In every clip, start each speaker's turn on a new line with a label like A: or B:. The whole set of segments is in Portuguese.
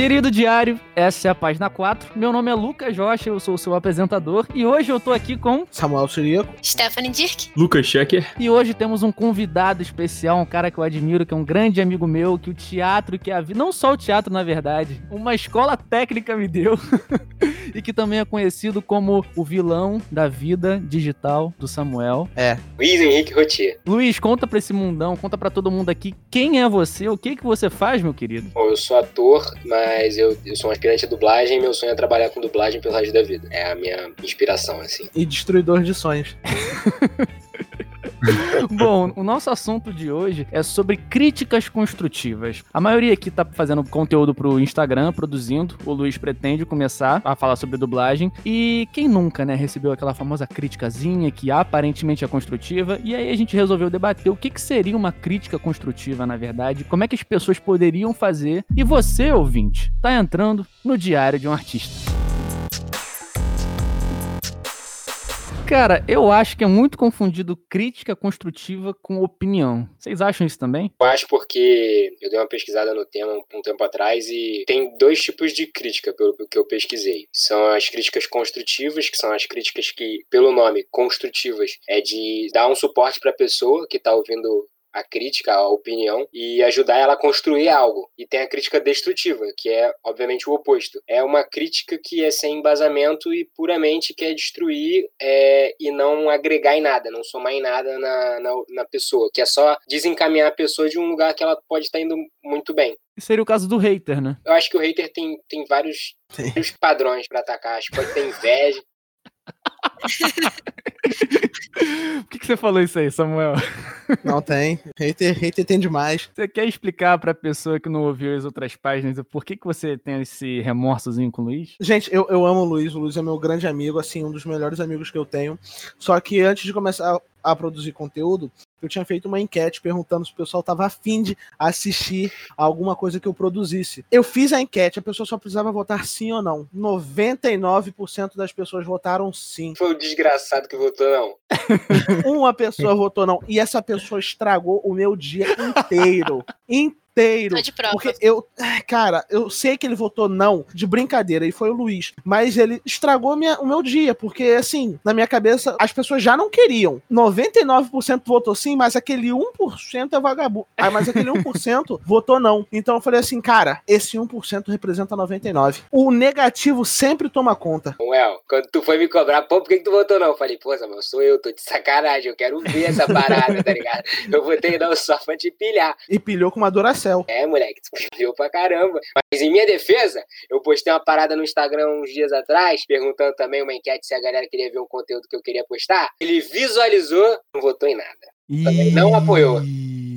A: Querido diário, essa é a página 4. Meu nome é Lucas Rocha, eu sou o seu apresentador e hoje eu tô aqui com
B: Samuel Siriaco,
C: Stephanie Dirk,
D: Lucas Schecker.
A: E hoje temos um convidado especial, um cara que eu admiro, que é um grande amigo meu, que o teatro, que a vida, não só o teatro na verdade, uma escola técnica me deu. e que também é conhecido como o vilão da vida digital do Samuel.
B: É.
E: Luiz Henrique Rotier.
A: Luiz, conta pra esse mundão, conta pra todo mundo aqui quem é você, o que que você faz, meu querido?
E: Bom, eu sou ator, mas eu, eu sou um aspirante a dublagem e meu sonho é trabalhar com dublagem pelo resto da vida. É a minha inspiração, assim.
B: E destruidor de sonhos.
A: Bom, o nosso assunto de hoje é sobre críticas construtivas. A maioria aqui tá fazendo conteúdo pro Instagram, produzindo. O Luiz pretende começar a falar sobre dublagem. E quem nunca, né, recebeu aquela famosa criticazinha que aparentemente é construtiva. E aí a gente resolveu debater o que, que seria uma crítica construtiva, na verdade, como é que as pessoas poderiam fazer. E você, ouvinte, tá entrando no Diário de um Artista. Cara, eu acho que é muito confundido crítica construtiva com opinião. Vocês acham isso também?
E: Eu acho porque eu dei uma pesquisada no tema um tempo atrás e tem dois tipos de crítica, pelo que eu pesquisei. São as críticas construtivas, que são as críticas que, pelo nome, construtivas, é de dar um suporte para a pessoa que está ouvindo a crítica, a opinião e ajudar ela a construir algo. E tem a crítica destrutiva, que é obviamente o oposto. É uma crítica que é sem embasamento e puramente quer destruir é, e não agregar em nada, não somar em nada na, na, na, pessoa, que é só desencaminhar a pessoa de um lugar que ela pode estar indo muito bem.
A: Seria o caso do hater, né?
E: Eu acho que o hater tem, tem vários, vários padrões para atacar. Acho que pode ter inveja.
A: Por que, que você falou isso aí, Samuel?
B: Não tem. Hater, hater tem demais.
A: Você quer explicar pra pessoa que não ouviu as outras páginas por que, que você tem esse remorsozinho com o Luiz?
B: Gente, eu, eu amo o Luiz. O Luiz é meu grande amigo, assim, um dos melhores amigos que eu tenho. Só que antes de começar a produzir conteúdo, eu tinha feito uma enquete perguntando se o pessoal estava afim de assistir alguma coisa que eu produzisse. Eu fiz a enquete, a pessoa só precisava votar sim ou não. 99% das pessoas votaram sim.
E: Foi o desgraçado que votou não.
B: uma pessoa votou não. E essa pessoa estragou o meu dia inteiro. inteiro.
C: Tô de prova.
B: Porque eu, cara, eu sei que ele votou não de brincadeira e foi o Luiz, mas ele estragou minha, o meu dia, porque assim, na minha cabeça, as pessoas já não queriam. 99% votou sim, mas aquele 1% é vagabundo. Ah, mas aquele 1% votou não. Então eu falei assim, cara, esse 1% representa 99. O negativo sempre toma conta.
E: Well, quando tu foi me cobrar, pô, por que, que tu votou não? Eu falei, pô, Samuel, sou eu, tô de sacanagem, eu quero ver essa parada, tá ligado? Eu votei não só pra te pilhar.
B: E pilhou com uma duração céu.
E: É, moleque, tu pilhou pra caramba. Mas em minha defesa, eu postei uma parada no Instagram uns dias atrás, perguntando também uma enquete se a galera queria ver um conteúdo que eu queria postar. Ele visualizou, não votou em nada. Também não apoiou.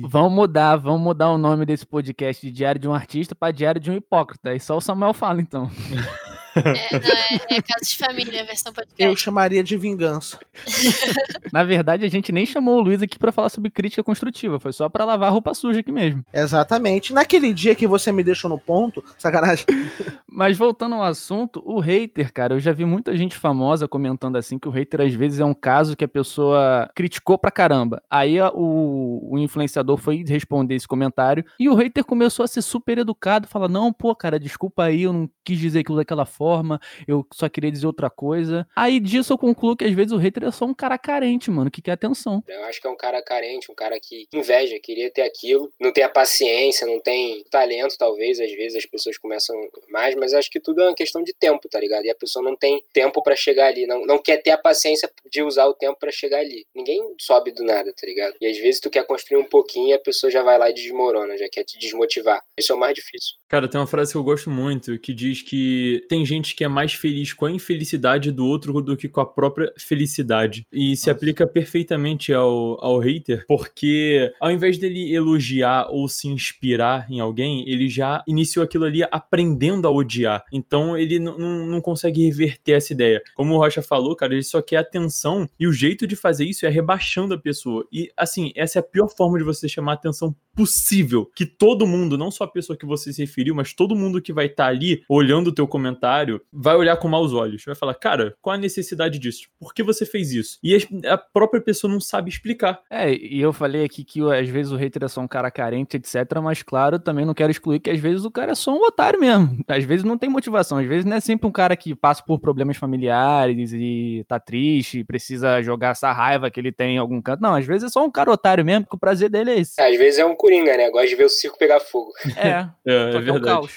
A: Vamos mudar, vamos mudar o nome desse podcast de Diário de um Artista para Diário de um Hipócrita. E só o Samuel fala, então.
C: É, não, é, é caso de família, a versão podcast.
B: Eu chamaria de vingança.
A: Na verdade, a gente nem chamou o Luiz aqui para falar sobre crítica construtiva, foi só para lavar a roupa suja aqui mesmo.
B: Exatamente. Naquele dia que você me deixou no ponto, sacanagem.
A: Mas voltando ao assunto, o hater, cara, eu já vi muita gente famosa comentando assim que o hater às vezes é um caso que a pessoa criticou pra caramba. Aí o, o influenciador foi responder esse comentário e o hater começou a ser super educado, fala: "Não, pô, cara, desculpa aí, eu não quis dizer aquilo daquela forma forma, eu só queria dizer outra coisa. Aí disso eu concluo que às vezes o hater é só um cara carente, mano, que quer atenção.
E: Eu acho que é um cara carente, um cara que inveja, queria ter aquilo, não tem a paciência, não tem talento, talvez, às vezes as pessoas começam mais, mas acho que tudo é uma questão de tempo, tá ligado? E a pessoa não tem tempo para chegar ali, não, não quer ter a paciência de usar o tempo para chegar ali. Ninguém sobe do nada, tá ligado? E às vezes tu quer construir um pouquinho e a pessoa já vai lá e desmorona, já quer te desmotivar. Isso é o mais difícil.
D: Cara, tem uma frase que eu gosto muito que diz que tem gente que é mais feliz com a infelicidade do outro do que com a própria felicidade. E se aplica perfeitamente ao, ao hater, porque ao invés dele elogiar ou se inspirar em alguém, ele já iniciou aquilo ali aprendendo a odiar. Então ele não consegue reverter essa ideia. Como o Rocha falou, cara, ele só quer atenção e o jeito de fazer isso é rebaixando a pessoa. E assim, essa é a pior forma de você chamar a atenção possível. Que todo mundo, não só a pessoa que você se referiu, mas todo mundo que vai estar ali olhando o teu comentário vai olhar com maus olhos. Vai falar, cara, qual a necessidade disso? Por que você fez isso? E a própria pessoa não sabe explicar.
A: É, e eu falei aqui que às vezes o hater é só um cara carente, etc. Mas claro, também não quero excluir que às vezes o cara é só um otário mesmo. Às vezes não tem motivação, às vezes não é sempre um cara que passa por problemas familiares e tá triste, e precisa jogar essa raiva que ele tem em algum canto. Não, às vezes é só um cara otário mesmo, que o prazer dele é esse.
E: Às vezes é um coringa, né? Gosta de ver o circo pegar fogo.
A: É,
D: é, é verdade.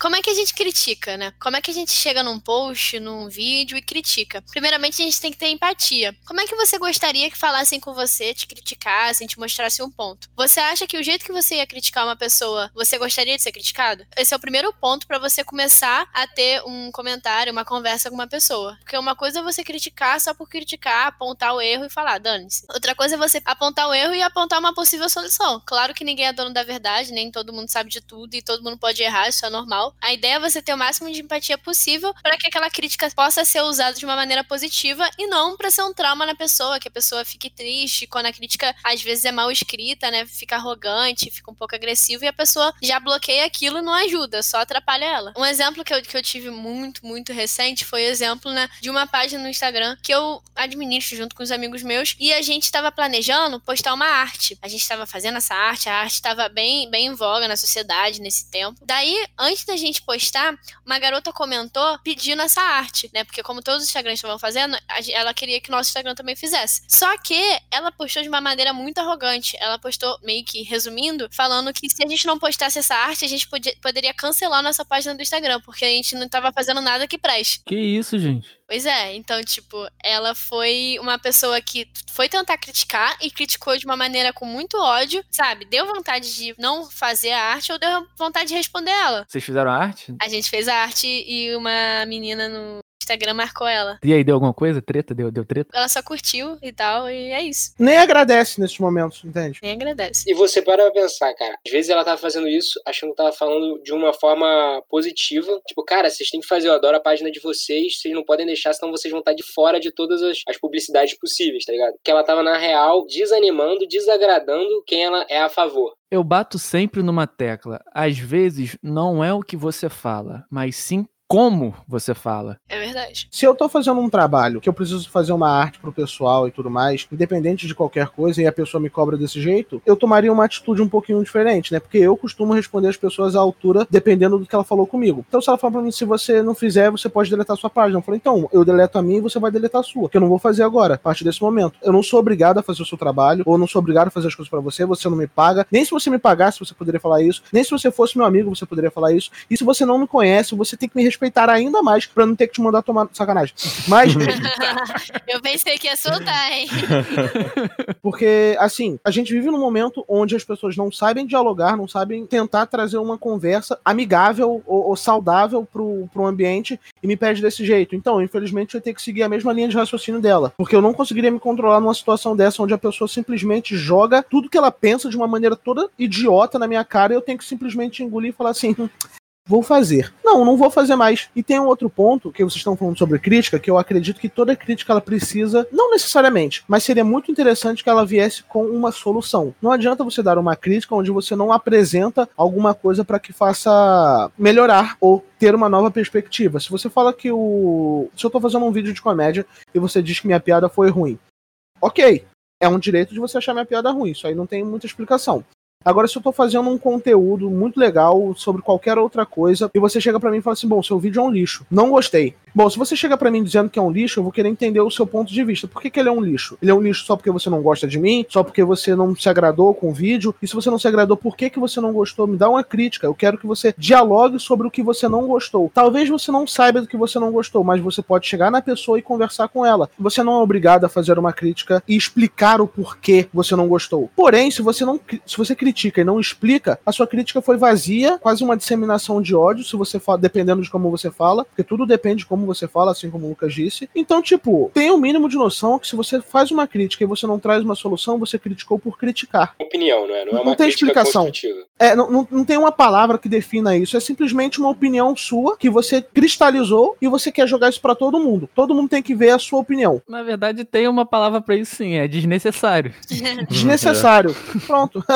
C: Como é que a gente critica, né? Como é que a gente chega num post, num vídeo e critica? Primeiramente, a gente tem que ter empatia. Como é que você gostaria que falassem com você, te criticassem, te mostrassem um ponto? Você acha que o jeito que você ia criticar uma pessoa, você gostaria de ser criticado? Esse é o primeiro ponto para você começar a ter um comentário, uma conversa com uma pessoa. Porque uma coisa é você criticar só por criticar, apontar o erro e falar, dane-se. Outra coisa é você apontar o erro e apontar uma possível solução. Claro que ninguém é dono da verdade, nem todo mundo sabe de tudo e todo mundo pode errar, isso é normal. A ideia é você ter o máximo de empatia possível para que aquela crítica possa ser usada de uma maneira positiva e não para ser um trauma na pessoa, que a pessoa fique triste quando a crítica às vezes é mal escrita, né? Fica arrogante, fica um pouco agressivo e a pessoa já bloqueia aquilo e não ajuda, só atrapalha ela. Um exemplo que eu, que eu tive muito, muito recente foi o exemplo né, de uma página no Instagram que eu administro junto com os amigos meus e a gente estava planejando postar uma arte. A gente estava fazendo essa arte, a arte estava bem, bem em voga na sociedade nesse tempo. Daí, antes da gente postar, uma garota comentou pedindo essa arte, né? Porque como todos os Instagrams estavam fazendo, ela queria que o nosso Instagram também fizesse. Só que ela postou de uma maneira muito arrogante. Ela postou meio que resumindo, falando que se a gente não postasse essa arte, a gente podia, poderia cancelar nossa página do Instagram, porque a gente não estava fazendo nada que preste.
A: Que isso, gente?
C: Pois é, então, tipo, ela foi uma pessoa que foi tentar criticar e criticou de uma maneira com muito ódio, sabe? Deu vontade de não fazer a arte ou deu vontade de responder ela.
A: Vocês fizeram a arte?
C: A gente fez a arte e uma menina no Instagram marcou ela.
A: E aí, deu alguma coisa? Treta? Deu, deu treta?
C: Ela só curtiu e tal, e é isso.
B: Nem agradece nesses momentos, entende?
C: Nem agradece.
E: E você para pra pensar, cara. Às vezes ela tava fazendo isso achando que tava falando de uma forma positiva. Tipo, cara, vocês têm que fazer, eu adoro a página de vocês, vocês não podem deixar, senão vocês vão estar de fora de todas as, as publicidades possíveis, tá ligado? Que ela tava, na real, desanimando, desagradando quem ela é a favor.
A: Eu bato sempre numa tecla. Às vezes não é o que você fala, mas sim como você fala.
C: É verdade.
B: Se eu tô fazendo um trabalho que eu preciso fazer uma arte pro pessoal e tudo mais, independente de qualquer coisa, e a pessoa me cobra desse jeito, eu tomaria uma atitude um pouquinho diferente, né? Porque eu costumo responder as pessoas à altura, dependendo do que ela falou comigo. Então, se ela fala pra mim, se você não fizer, você pode deletar sua página. Eu falei, então, eu deleto a minha e você vai deletar a sua, que eu não vou fazer agora, a partir desse momento. Eu não sou obrigado a fazer o seu trabalho, ou não sou obrigado a fazer as coisas para você, você não me paga. Nem se você me pagasse, você poderia falar isso. Nem se você fosse meu amigo, você poderia falar isso. E se você não me conhece, você tem que me respeitar ainda mais pra não ter que te mandar tomar sacanagem. Mas.
C: eu pensei que ia soltar, hein?
B: Porque, assim, a gente vive num momento onde as pessoas não sabem dialogar, não sabem tentar trazer uma conversa amigável ou, ou saudável pro, pro ambiente e me pede desse jeito. Então, infelizmente, eu tenho que seguir a mesma linha de raciocínio dela. Porque eu não conseguiria me controlar numa situação dessa onde a pessoa simplesmente joga tudo que ela pensa de uma maneira toda idiota na minha cara e eu tenho que simplesmente engolir e falar assim: vou fazer. Não, não vou fazer mais. E tem um outro ponto que vocês estão falando sobre crítica, que eu acredito que toda crítica ela precisa, não necessariamente, mas seria muito interessante que ela viesse com uma solução. Não adianta você dar uma crítica onde você não apresenta alguma coisa para que faça melhorar ou ter uma nova perspectiva. Se você fala que o. Se eu tô fazendo um vídeo de comédia e você diz que minha piada foi ruim. Ok. É um direito de você achar minha piada ruim. Isso aí não tem muita explicação. Agora, se eu tô fazendo um conteúdo muito legal sobre qualquer outra coisa, e você chega para mim e fala assim: bom, seu vídeo é um lixo. Não gostei. Bom, se você chega para mim dizendo que é um lixo, eu vou querer entender o seu ponto de vista. Por que, que ele é um lixo? Ele é um lixo só porque você não gosta de mim? Só porque você não se agradou com o vídeo? E se você não se agradou, por que, que você não gostou? Me dá uma crítica. Eu quero que você dialogue sobre o que você não gostou. Talvez você não saiba do que você não gostou, mas você pode chegar na pessoa e conversar com ela. Você não é obrigado a fazer uma crítica e explicar o porquê você não gostou. Porém, se você não se você critica e não explica, a sua crítica foi vazia, quase uma disseminação de ódio, se você fala, dependendo de como você fala, porque tudo depende de como você fala, assim como o Lucas disse. Então, tipo, tenha o um mínimo de noção que se você faz uma crítica e você não traz uma solução, você criticou por criticar.
E: Opinião, não é? Não, é
B: não tem explicação. É, não, não, não tem uma palavra que defina isso. É simplesmente uma opinião sua que você cristalizou e você quer jogar isso para todo mundo. Todo mundo tem que ver a sua opinião.
A: Na verdade, tem uma palavra para isso sim, é desnecessário.
B: Desnecessário. Pronto.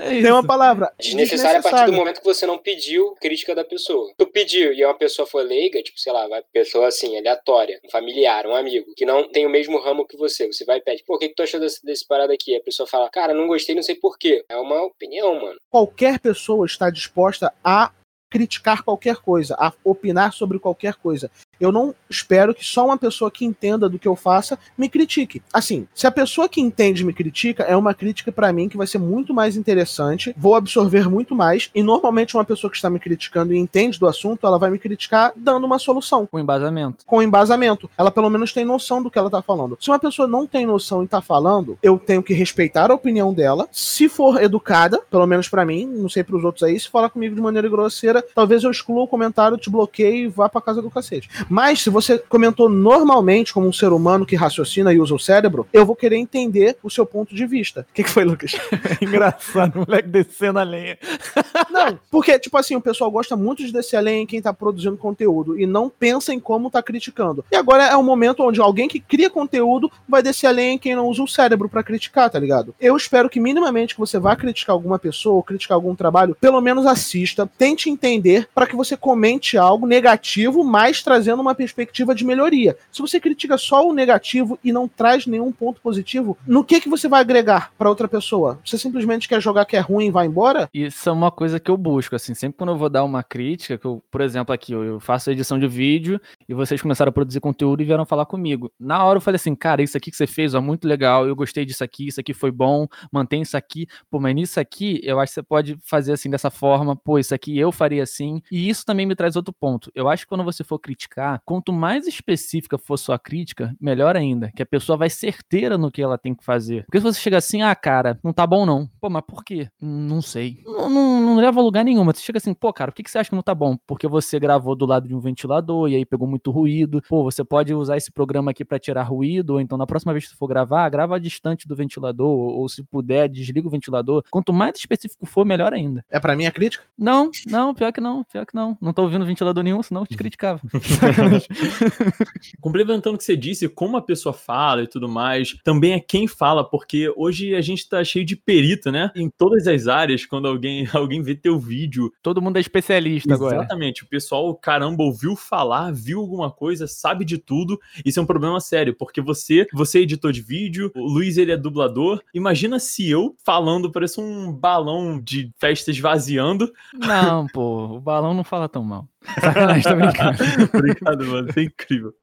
A: É
B: tem uma palavra.
E: Desnecessário a partir do momento que você não pediu crítica da pessoa. Tu pediu e uma pessoa foi leiga, tipo, sei lá, vai pessoa assim, aleatória, um familiar, um amigo, que não tem o mesmo ramo que você. Você vai e pede, pô, o que, que tu achou desse, desse parada aqui? A pessoa fala, cara, não gostei, não sei porquê. É uma opinião, mano.
B: Qualquer pessoa está disposta a criticar qualquer coisa, a opinar sobre qualquer coisa. Eu não espero que só uma pessoa que entenda do que eu faça me critique. Assim, se a pessoa que entende me critica, é uma crítica para mim que vai ser muito mais interessante, vou absorver muito mais, e normalmente uma pessoa que está me criticando e entende do assunto, ela vai me criticar dando uma solução.
A: Com embasamento.
B: Com embasamento. Ela pelo menos tem noção do que ela tá falando. Se uma pessoa não tem noção e tá falando, eu tenho que respeitar a opinião dela. Se for educada, pelo menos para mim, não sei para os outros aí, se falar comigo de maneira grosseira, talvez eu exclua o comentário, te bloqueie e vá pra casa do cacete. Mas se você comentou normalmente como um ser humano que raciocina e usa o cérebro, eu vou querer entender o seu ponto de vista. O que, que foi, Lucas?
A: Engraçado, o moleque descendo a lenha.
B: Não, porque, tipo assim, o pessoal gosta muito de descer a lenha em quem tá produzindo conteúdo e não pensa em como tá criticando. E agora é um momento onde alguém que cria conteúdo vai descer a lenha em quem não usa o cérebro para criticar, tá ligado? Eu espero que minimamente que você vá criticar alguma pessoa ou criticar algum trabalho, pelo menos assista, tente entender para que você comente algo negativo, mas trazendo uma perspectiva de melhoria. Se você critica só o negativo e não traz nenhum ponto positivo, no que que você vai agregar para outra pessoa? Você simplesmente quer jogar que é ruim e vai embora?
A: Isso é uma coisa que eu busco, assim, sempre quando eu vou dar uma crítica, que eu, por exemplo, aqui, eu faço edição de vídeo e vocês começaram a produzir conteúdo e vieram falar comigo. Na hora eu falei assim, cara, isso aqui que você fez, ó, muito legal, eu gostei disso aqui, isso aqui foi bom, mantém isso aqui. Pô, mas nisso aqui, eu acho que você pode fazer assim dessa forma, pô, isso aqui eu faria assim. E isso também me traz outro ponto. Eu acho que quando você for criticar, quanto mais específica for sua crítica, melhor ainda, que a pessoa vai certeira no que ela tem que fazer. Porque se você chega assim, ah, cara, não tá bom não. Pô, mas por quê? Não sei. Não, não, não leva a lugar nenhum. Mas você chega assim, pô, cara, por que, que você acha que não tá bom? Porque você gravou do lado de um ventilador e aí pegou muito ruído. Pô, você pode usar esse programa aqui para tirar ruído, ou então na próxima vez que você for gravar, grava distante do ventilador, ou, ou se puder, desliga o ventilador. Quanto mais específico for, melhor ainda.
B: É para mim a crítica?
A: Não, não, pior que não, pior que não. Não tô ouvindo ventilador nenhum, senão eu te criticava.
D: Complementando o que você disse, como a pessoa fala e tudo mais, também é quem fala, porque hoje a gente tá cheio de perito, né? Em todas as áreas, quando alguém, alguém vê teu vídeo.
A: Todo mundo é especialista agora.
D: Exatamente. O pessoal, caramba, ouviu falar, viu alguma coisa, sabe de tudo. Isso é um problema sério, porque você, você é editor de vídeo, o Luiz ele é dublador. Imagina se eu falando parece um balão de festa esvaziando.
A: Não, pô, o balão não fala tão mal. Sacanagem, tô brincando.
D: Obrigado, mano. Isso é incrível.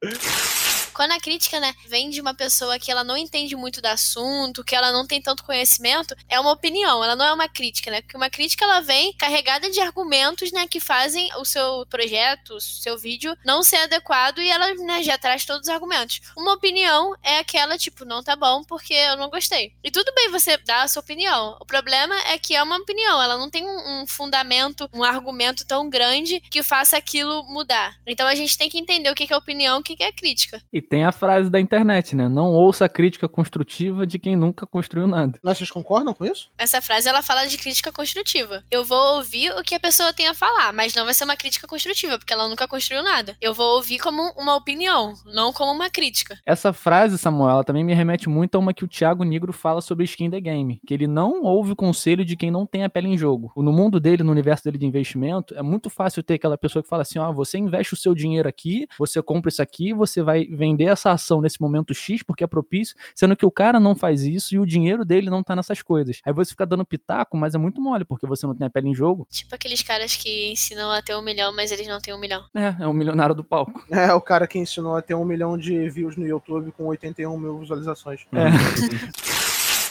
C: Quando a crítica, né, vem de uma pessoa que ela não entende muito do assunto, que ela não tem tanto conhecimento, é uma opinião, ela não é uma crítica, né? Porque uma crítica ela vem carregada de argumentos, né, que fazem o seu projeto, o seu vídeo não ser adequado e ela, né, já traz todos os argumentos. Uma opinião é aquela tipo, não tá bom porque eu não gostei. E tudo bem você dar a sua opinião. O problema é que é uma opinião, ela não tem um, um fundamento, um argumento tão grande que faça aquilo mudar. Então a gente tem que entender o que é opinião, o que é crítica.
A: E tem a frase da internet, né? Não ouça a crítica construtiva de quem nunca construiu nada.
B: Mas vocês concordam com isso?
C: Essa frase ela fala de crítica construtiva. Eu vou ouvir o que a pessoa tem a falar, mas não vai ser uma crítica construtiva, porque ela nunca construiu nada. Eu vou ouvir como uma opinião, não como uma crítica.
A: Essa frase, Samuel, ela também me remete muito a uma que o Thiago Negro fala sobre skin the game, que ele não ouve o conselho de quem não tem a pele em jogo. No mundo dele, no universo dele de investimento, é muito fácil ter aquela pessoa que fala assim: ó, você investe o seu dinheiro aqui, você compra isso aqui, você vai vender essa ação nesse momento X porque é propício, sendo que o cara não faz isso e o dinheiro dele não tá nessas coisas. Aí você fica dando pitaco, mas é muito mole, porque você não tem a pele em jogo.
C: Tipo aqueles caras que ensinam a ter um milhão, mas eles não têm um milhão.
A: É, é o milionário do palco.
B: É, o cara que ensinou a ter um milhão de views no YouTube com 81 mil visualizações.
A: É.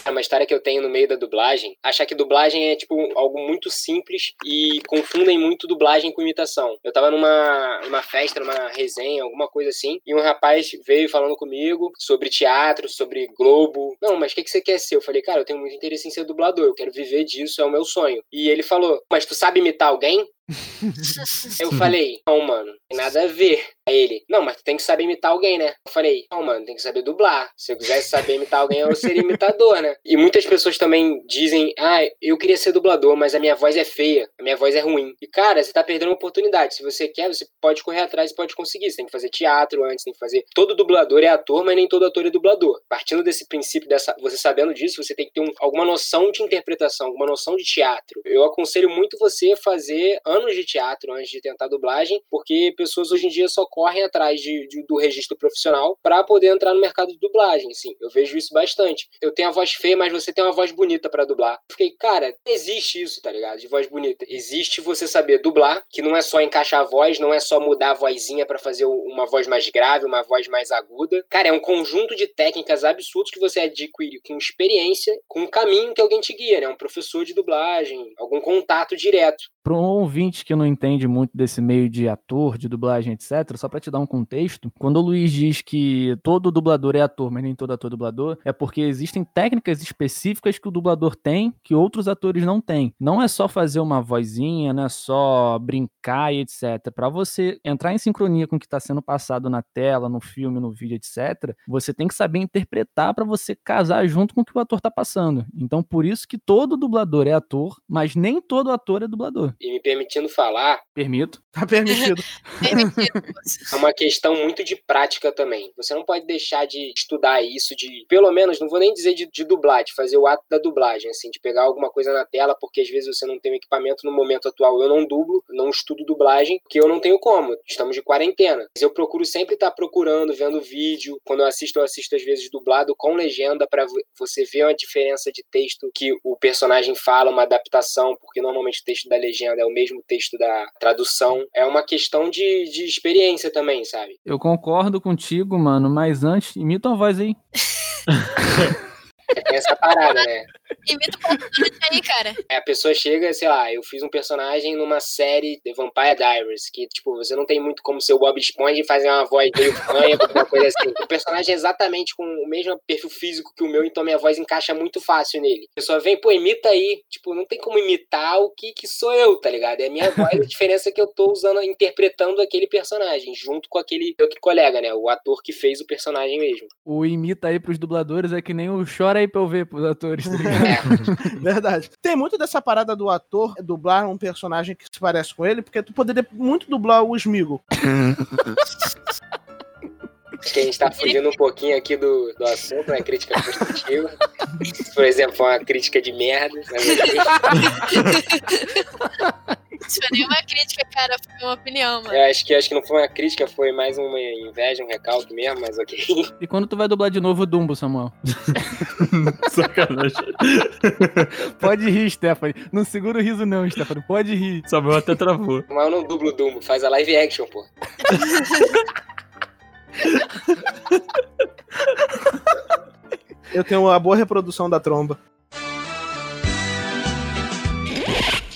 E: É uma história que eu tenho no meio da dublagem, achar que dublagem é tipo algo muito simples e confundem muito dublagem com imitação. Eu tava numa, numa festa, numa resenha, alguma coisa assim, e um rapaz veio falando comigo sobre teatro, sobre Globo. Não, mas o que, que você quer ser? Eu falei, cara, eu tenho muito interesse em ser dublador, eu quero viver disso, é o meu sonho. E ele falou, mas tu sabe imitar alguém? eu falei, não, mano, tem nada a ver. Ele, não, mas tu tem que saber imitar alguém, né? Eu falei, não, mano, tem que saber dublar. Se eu quisesse saber imitar alguém, eu seria imitador, né? E muitas pessoas também dizem, ah, eu queria ser dublador, mas a minha voz é feia, a minha voz é ruim. E, cara, você tá perdendo uma oportunidade. Se você quer, você pode correr atrás e pode conseguir. Você tem que fazer teatro antes, tem que fazer. Todo dublador é ator, mas nem todo ator é dublador. Partindo desse princípio, dessa, você sabendo disso, você tem que ter um, alguma noção de interpretação, alguma noção de teatro. Eu aconselho muito você fazer anos de teatro antes de tentar dublagem, porque pessoas hoje em dia só correm atrás de, de do registro profissional para poder entrar no mercado de dublagem. Sim, eu vejo isso bastante. Eu tenho a voz feia, mas você tem uma voz bonita para dublar. Eu fiquei, cara, existe isso, tá ligado? De voz bonita. Existe você saber dublar, que não é só encaixar a voz, não é só mudar a vozinha para fazer uma voz mais grave, uma voz mais aguda. Cara, é um conjunto de técnicas absurdos que você adquire com experiência, com um caminho que alguém te guia, né? Um professor de dublagem, algum contato direto.
A: Para um ouvinte que não entende muito desse meio de ator, de dublagem, etc., só para te dar um contexto, quando o Luiz diz que todo dublador é ator, mas nem todo ator é dublador, é porque existem técnicas específicas que o dublador tem que outros atores não têm. Não é só fazer uma vozinha, não é só brincar e etc. Para você entrar em sincronia com o que está sendo passado na tela, no filme, no vídeo, etc., você tem que saber interpretar para você casar junto com o que o ator está passando. Então, por isso que todo dublador é ator, mas nem todo ator é dublador.
E: E me permitindo falar.
A: Permito.
B: Tá permitido.
E: é uma questão muito de prática também. Você não pode deixar de estudar isso, de, pelo menos, não vou nem dizer de, de dublar, de fazer o ato da dublagem, assim, de pegar alguma coisa na tela, porque às vezes você não tem um equipamento no momento atual. Eu não dublo, não estudo dublagem, porque eu não tenho como. Estamos de quarentena. Mas eu procuro sempre estar procurando, vendo vídeo. Quando eu assisto, eu assisto às vezes dublado com legenda para você ver uma diferença de texto que o personagem fala, uma adaptação, porque normalmente o texto da legenda é o mesmo texto da tradução. É uma questão de, de experiência também, sabe?
A: Eu concordo contigo, mano, mas antes, imita a voz aí.
E: Tem essa parada, né?
C: Imita o aí, cara.
E: É, a pessoa chega, sei lá, eu fiz um personagem numa série The Vampire Diaries, que, tipo, você não tem muito como ser o Bob Esponja e fazer uma voz meio fanha, alguma coisa assim. O personagem é exatamente com o mesmo perfil físico que o meu, então minha voz encaixa muito fácil nele. A pessoa vem, pô, imita aí. Tipo, não tem como imitar o que, que sou eu, tá ligado? É a minha voz, a diferença é que eu tô usando, interpretando aquele personagem, junto com aquele outro colega, né? O ator que fez o personagem mesmo.
A: O imita aí pros dubladores é que nem o chora aí pra eu ver pros atores, tá ligado?
B: É. Verdade. Tem muito dessa parada do ator dublar um personagem que se parece com ele, porque tu poderia muito dublar o Smigo.
E: Acho que a gente tá fugindo um pouquinho aqui do, do assunto, né? Crítica construtiva. Por exemplo, foi uma crítica de merda. Mas...
C: Isso foi nem uma crítica, cara, foi uma opinião, mano.
E: Eu acho que, acho que não foi uma crítica, foi mais uma inveja, um recalque mesmo, mas ok.
A: E quando tu vai dublar de novo o Dumbo, Samuel?
D: Sacanagem.
A: Pode rir, Stephanie. Não segura o riso não, Stephanie. Pode rir.
D: Samuel até travou.
E: Mas eu não dublo o Dumbo, faz a live action, pô.
B: Eu tenho uma boa reprodução da tromba.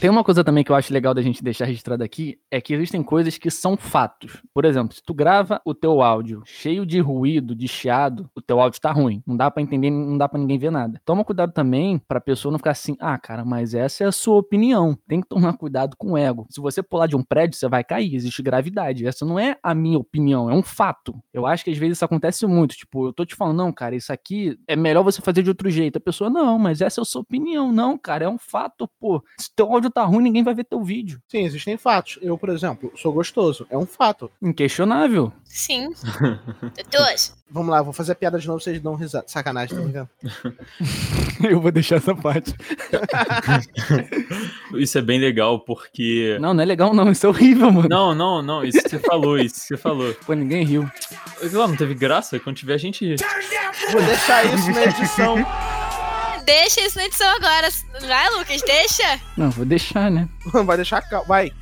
A: Tem uma coisa também que eu acho legal da gente deixar registrado aqui, é que existem coisas que são fatos. Por exemplo, se tu grava o teu áudio cheio de ruído, de chiado, o teu áudio tá ruim. Não dá para entender, não dá para ninguém ver nada. Toma cuidado também pra pessoa não ficar assim, ah, cara, mas essa é a sua opinião. Tem que tomar cuidado com o ego. Se você pular de um prédio, você vai cair, existe gravidade. Essa não é a minha opinião, é um fato. Eu acho que às vezes isso acontece muito. Tipo, eu tô te falando, não, cara, isso aqui é melhor você fazer de outro jeito. A pessoa, não, mas essa é a sua opinião. Não, cara, é um fato, pô. Se teu áudio tá ruim, ninguém vai ver teu vídeo.
B: Sim, existem fatos. Eu, por exemplo, sou gostoso. É um fato.
A: Inquestionável.
C: Sim.
B: Vamos lá, vou fazer a piada de novo, vocês dão risada. Sacanagem, tá ligado?
A: Eu vou deixar essa parte.
D: Isso é bem legal, porque.
A: Não, não é legal, não. Isso é horrível, mano.
D: Não, não, não. Isso que você falou, isso que você falou.
A: Pô, ninguém riu.
D: Não, não teve graça? Quando tiver, a gente ri.
B: Vou deixar isso na edição.
C: Deixa isso na edição agora. Vai, Lucas, deixa.
A: Não, vou deixar, né?
B: Vai deixar. Vai.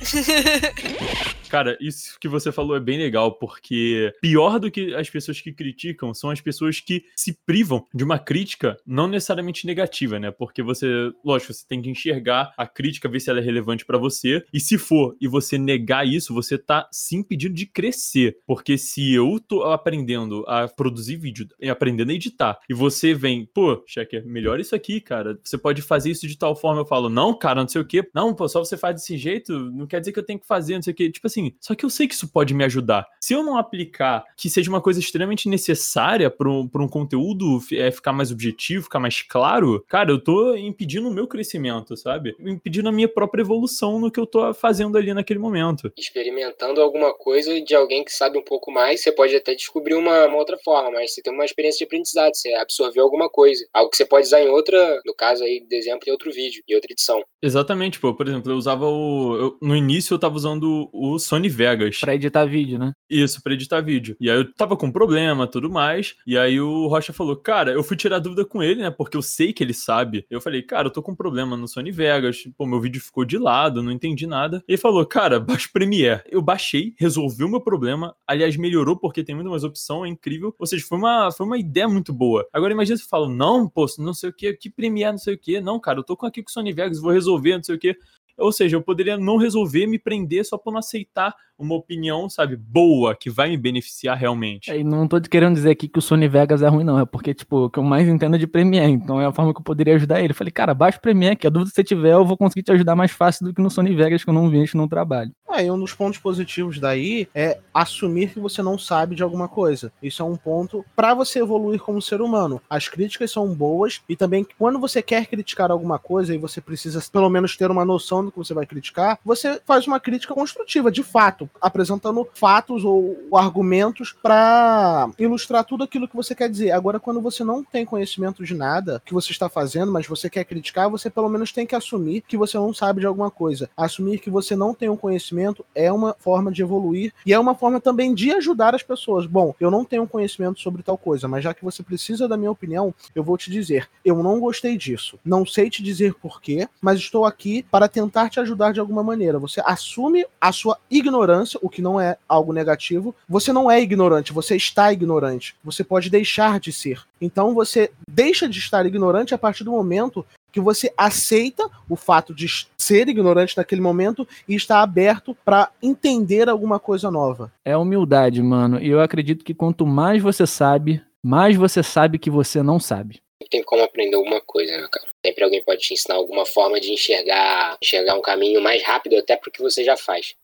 D: Cara, isso que você falou é bem legal, porque pior do que as pessoas que criticam são as pessoas que se privam de uma crítica não necessariamente negativa, né? Porque você, lógico, você tem que enxergar a crítica, ver se ela é relevante pra você, e se for e você negar isso, você tá se impedindo de crescer. Porque se eu tô aprendendo a produzir vídeo e aprendendo a editar, e você vem, pô, Checker, melhor isso aqui, cara. Você pode fazer isso de tal forma. Eu falo, não, cara, não sei o quê. Não, pô, só você faz desse jeito, não quer dizer que eu tenho que fazer, não sei o quê. Tipo assim, assim, só que eu sei que isso pode me ajudar. Se eu não aplicar que seja uma coisa extremamente necessária para um, um conteúdo é, ficar mais objetivo, ficar mais claro, cara, eu tô impedindo o meu crescimento, sabe? Impedindo a minha própria evolução no que eu tô fazendo ali naquele momento.
E: Experimentando alguma coisa de alguém que sabe um pouco mais, você pode até descobrir uma, uma outra forma, mas você tem uma experiência de aprendizado, você absorveu alguma coisa. Algo que você pode usar em outra, no caso aí, de exemplo, em outro vídeo, em outra edição.
D: Exatamente, pô. Por exemplo, eu usava o. Eu, no início eu tava usando o Sony Vegas.
A: Pra editar vídeo, né?
D: Isso, pra editar vídeo. E aí eu tava com problema tudo mais. E aí o Rocha falou, cara, eu fui tirar dúvida com ele, né? Porque eu sei que ele sabe. Eu falei, cara, eu tô com problema no Sony Vegas. Pô, meu vídeo ficou de lado, não entendi nada. Ele falou, cara, baixa o Premiere. Eu baixei, resolvi o meu problema. Aliás, melhorou porque tem muito mais opção, é incrível. Ou seja, foi uma, foi uma ideia muito boa. Agora imagina se fala, não, pô, não sei o que, que Premiere, não sei o que. Não, cara, eu tô com aqui com o Sony Vegas, vou resolver, não sei o que. Ou seja, eu poderia não resolver, me prender só por não aceitar uma opinião, sabe, boa, que vai me beneficiar realmente.
A: É, e não tô querendo dizer aqui que o Sony Vegas é ruim, não. É porque, tipo, o que eu mais entendo é de Premiere. Então é a forma que eu poderia ajudar ele. Eu falei, cara, baixa o Premiere, que a dúvida que você tiver, eu vou conseguir te ajudar mais fácil do que no Sony Vegas, que eu não vejo no trabalho.
B: É, e um dos pontos positivos daí é assumir que você não sabe de alguma coisa. Isso é um ponto para você evoluir como ser humano. As críticas são boas e também quando você quer criticar alguma coisa e você precisa pelo menos ter uma noção do que você vai criticar, você faz uma crítica construtiva, de fato apresentando fatos ou argumentos para ilustrar tudo aquilo que você quer dizer. Agora, quando você não tem conhecimento de nada que você está fazendo, mas você quer criticar, você pelo menos tem que assumir que você não sabe de alguma coisa. Assumir que você não tem um conhecimento é uma forma de evoluir e é uma forma também de ajudar as pessoas. Bom, eu não tenho conhecimento sobre tal coisa, mas já que você precisa da minha opinião, eu vou te dizer, eu não gostei disso. Não sei te dizer porquê, mas estou aqui para tentar te ajudar de alguma maneira. Você assume a sua ignorância, o que não é algo negativo. Você não é ignorante, você está ignorante. Você pode deixar de ser. Então você deixa de estar ignorante a partir do momento que você aceita o fato de ser ignorante naquele momento e está aberto para entender alguma coisa nova.
A: É humildade, mano. E eu acredito que quanto mais você sabe, mais você sabe que você não sabe.
E: Tem como aprender alguma coisa, né, cara? Sempre alguém pode te ensinar alguma forma de enxergar, enxergar um caminho mais rápido até porque você já faz.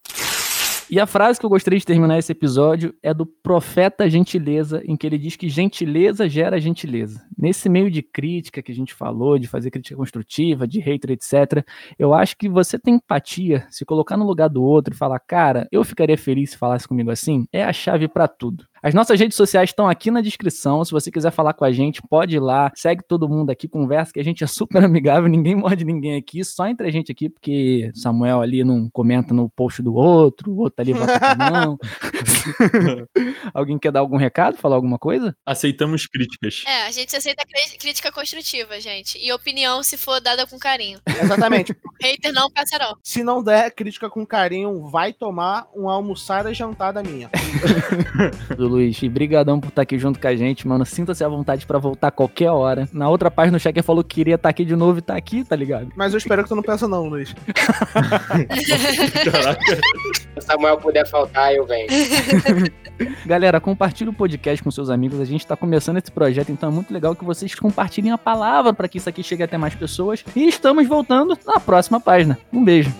A: E a frase que eu gostaria de terminar esse episódio é do profeta Gentileza, em que ele diz que gentileza gera gentileza. Nesse meio de crítica que a gente falou, de fazer crítica construtiva, de hater, etc., eu acho que você tem empatia, se colocar no lugar do outro e falar, cara, eu ficaria feliz se falasse comigo assim, é a chave para tudo. As nossas redes sociais estão aqui na descrição. Se você quiser falar com a gente, pode ir lá. Segue todo mundo aqui, conversa, que a gente é super amigável, ninguém morde ninguém aqui, só entre a gente aqui, porque Samuel ali não comenta no post do outro, o outro ali bota a mão. Alguém quer dar algum recado, falar alguma coisa?
D: Aceitamos críticas.
C: É, a gente aceita crítica construtiva, gente. E opinião se for dada com carinho.
B: Exatamente.
C: Hater não passarão.
B: Se não der crítica com carinho, vai tomar um almoçar e jantar da minha.
A: Luiz. E brigadão por estar aqui junto com a gente, mano. Sinta-se à vontade para voltar qualquer hora. Na outra página, o Checker falou que queria estar aqui de novo e tá aqui, tá ligado?
B: Mas eu espero que tu não pensa não, Luiz.
E: Caraca. Se Samuel puder faltar, eu venho.
A: Galera, compartilhe o podcast com seus amigos. A gente tá começando esse projeto, então é muito legal que vocês compartilhem a palavra para que isso aqui chegue até mais pessoas. E estamos voltando na próxima página. Um beijo.